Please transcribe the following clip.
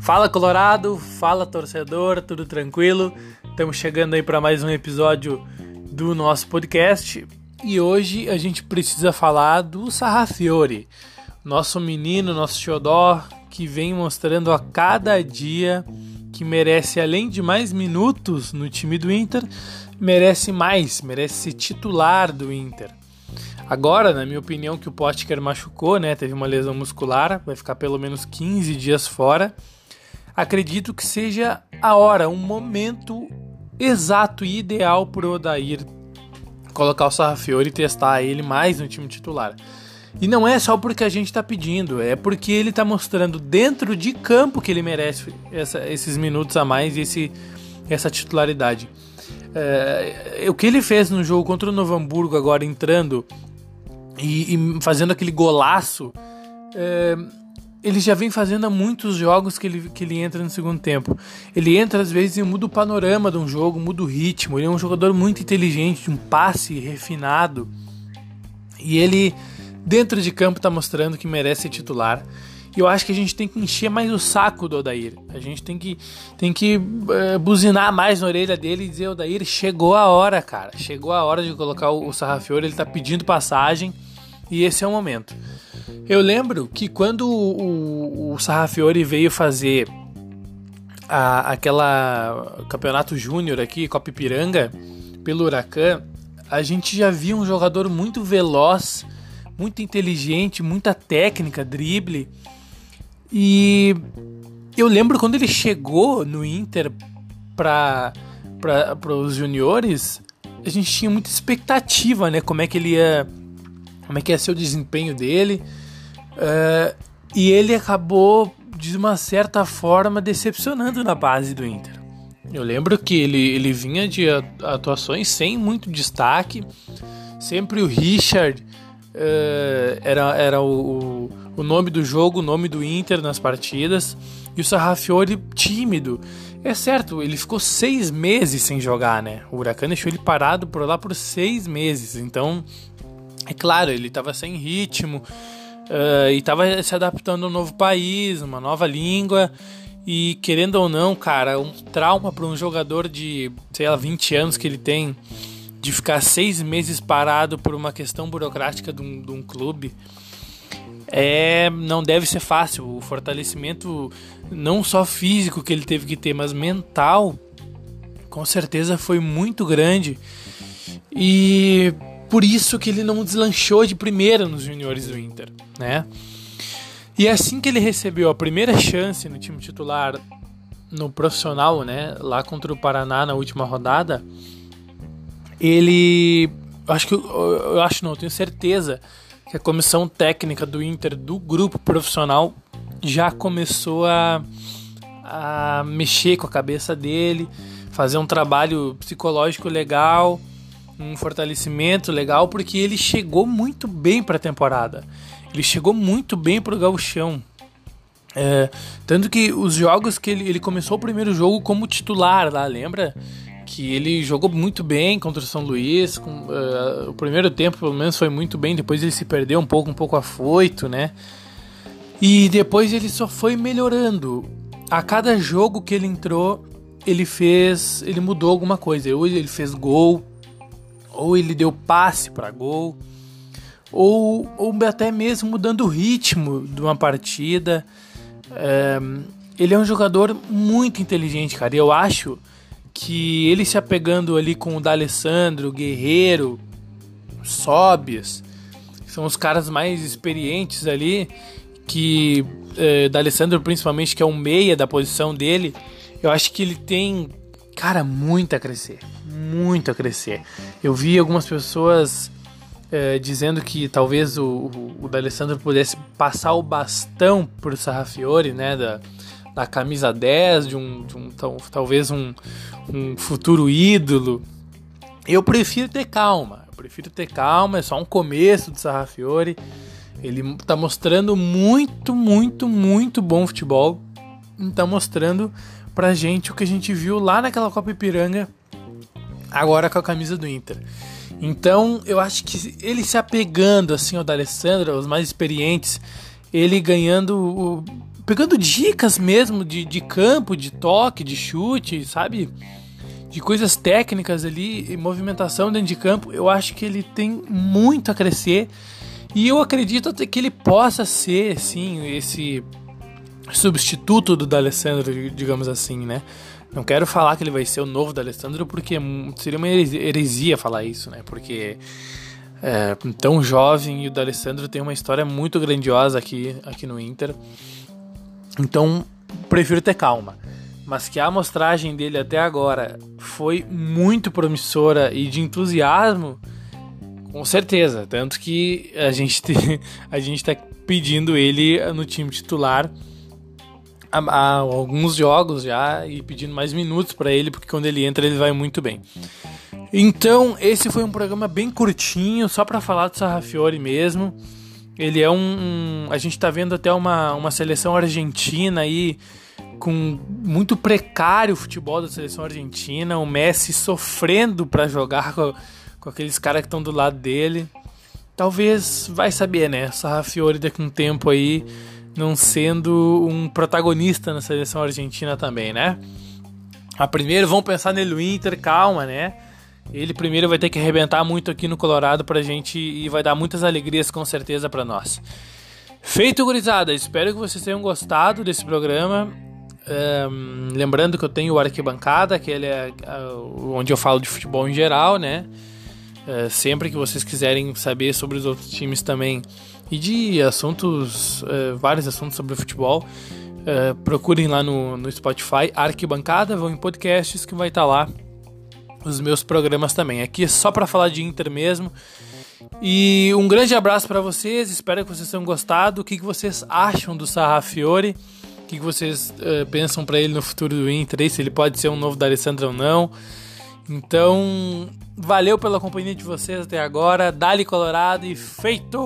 Fala Colorado, fala torcedor, tudo tranquilo? Estamos chegando aí para mais um episódio do nosso podcast e hoje a gente precisa falar do Sarrafiore, nosso menino, nosso xodó que vem mostrando a cada dia que merece além de mais minutos no time do Inter, merece mais, merece ser titular do Inter. Agora, na minha opinião, que o Potker machucou, né, teve uma lesão muscular, vai ficar pelo menos 15 dias fora acredito que seja a hora, um momento exato e ideal para o Odair colocar o Sarrafiori e testar ele mais no time titular. E não é só porque a gente está pedindo, é porque ele está mostrando dentro de campo que ele merece essa, esses minutos a mais e esse, essa titularidade. É, o que ele fez no jogo contra o Novo Hamburgo, agora entrando e, e fazendo aquele golaço, é, ele já vem fazendo há muitos jogos que ele, que ele entra no segundo tempo. Ele entra às vezes e muda o panorama de um jogo, muda o ritmo. Ele é um jogador muito inteligente, um passe refinado. E ele, dentro de campo, está mostrando que merece ser titular. Eu acho que a gente tem que encher mais o saco do Odair. A gente tem que, tem que uh, buzinar mais na orelha dele e dizer: Odair, chegou a hora, cara. Chegou a hora de colocar o, o Sarrafiore. Ele está pedindo passagem e esse é o momento. Eu lembro que quando o, o Sarrafiore veio fazer a, aquela campeonato júnior aqui, Copa Ipiranga, pelo Huracan, a gente já via um jogador muito veloz, muito inteligente, muita técnica, drible. E eu lembro quando ele chegou no Inter para os juniores, a gente tinha muita expectativa, né? Como é que ele ia, como é que ia ser o desempenho dele. Uh, e ele acabou, de uma certa forma, decepcionando na base do Inter. Eu lembro que ele, ele vinha de atuações sem muito destaque. Sempre o Richard era, era o, o nome do jogo, o nome do Inter nas partidas. E o Sarrafiori tímido. É certo, ele ficou seis meses sem jogar, né? O Huracan deixou ele parado por lá por seis meses. Então, é claro, ele estava sem ritmo. Uh, e estava se adaptando a um novo país, uma nova língua. E querendo ou não, cara, um trauma para um jogador de, sei lá, 20 anos que ele tem, de ficar seis meses parado por uma questão burocrática de um, de um clube, é, não deve ser fácil. O fortalecimento, não só físico que ele teve que ter, mas mental, com certeza foi muito grande. E por isso que ele não deslanchou de primeira nos juniores do Inter, né? E assim que ele recebeu a primeira chance no time titular no profissional, né, lá contra o Paraná na última rodada, ele acho que eu acho não, eu tenho certeza que a comissão técnica do Inter do grupo profissional já começou a, a mexer com a cabeça dele, fazer um trabalho psicológico legal um fortalecimento legal porque ele chegou muito bem para a temporada. Ele chegou muito bem para o gauchão. É, tanto que os jogos que ele, ele começou o primeiro jogo como titular lá, lembra? Que ele jogou muito bem contra o São Luís. Com, uh, o primeiro tempo, pelo menos, foi muito bem. Depois ele se perdeu um pouco, um pouco afoito, né? E depois ele só foi melhorando. A cada jogo que ele entrou, ele fez. Ele mudou alguma coisa. Hoje ele fez gol, ou ele deu passe para gol, ou, ou até mesmo mudando o ritmo de uma partida. É, ele é um jogador muito inteligente, cara. Eu acho que ele se apegando ali com o D'Alessandro, Guerreiro, Sobias, são os caras mais experientes ali, que é, D'Alessandro principalmente, que é um meia da posição dele, eu acho que ele tem cara, muito a crescer. Muito a crescer. Eu vi algumas pessoas é, dizendo que talvez o, o, o D'Alessandro pudesse passar o bastão pro Sarrafiore, né? Da, da camisa 10, de um, de um talvez um, um futuro ídolo. Eu prefiro ter calma. Eu prefiro ter calma, é só um começo do Sarrafiore. Ele está mostrando muito, muito, muito bom futebol. Está mostrando pra gente o que a gente viu lá naquela Copa Ipiranga, agora com a camisa do Inter. Então, eu acho que ele se apegando assim ao D'Alessandro, os mais experientes, ele ganhando, pegando dicas mesmo de, de campo, de toque, de chute, sabe? De coisas técnicas ali, movimentação dentro de campo. Eu acho que ele tem muito a crescer e eu acredito até que ele possa ser, sim, esse substituto do D'Alessandro, digamos assim, né? Não quero falar que ele vai ser o novo D'Alessandro porque seria uma heresia falar isso, né? Porque é, tão jovem e o D'Alessandro tem uma história muito grandiosa aqui, aqui no Inter. Então, prefiro ter calma. Mas que a amostragem dele até agora foi muito promissora e de entusiasmo, com certeza. Tanto que a gente, te, a gente tá pedindo ele no time titular há, há alguns jogos já e pedindo mais minutos para ele, porque quando ele entra ele vai muito bem. Então, esse foi um programa bem curtinho, só para falar do Sarrafiore mesmo. Ele é um, um, A gente tá vendo até uma, uma seleção argentina aí com muito precário o futebol da seleção argentina. O Messi sofrendo para jogar com, com aqueles caras que estão do lado dele. Talvez, vai saber, né? Sarrafiore daqui a um tempo aí não sendo um protagonista na seleção argentina também, né? A primeiro, vamos pensar nele Inter, calma, né? Ele primeiro vai ter que arrebentar muito aqui no Colorado pra gente e vai dar muitas alegrias com certeza para nós. Feito, gurizada, espero que vocês tenham gostado desse programa. Um, lembrando que eu tenho o Arquibancada, que ele é uh, onde eu falo de futebol em geral, né? Uh, sempre que vocês quiserem saber sobre os outros times também e de assuntos, uh, vários assuntos sobre futebol, procurem lá no, no Spotify Arquibancada, vão em podcasts que vai estar tá lá os meus programas também. Aqui é só para falar de Inter mesmo. E um grande abraço para vocês, espero que vocês tenham gostado. O que, que vocês acham do Sarrafiore? O que, que vocês uh, pensam para ele no futuro do Inter? Se ele pode ser um novo da Alessandra ou não? Então, valeu pela companhia de vocês até agora. Dali Colorado e feito!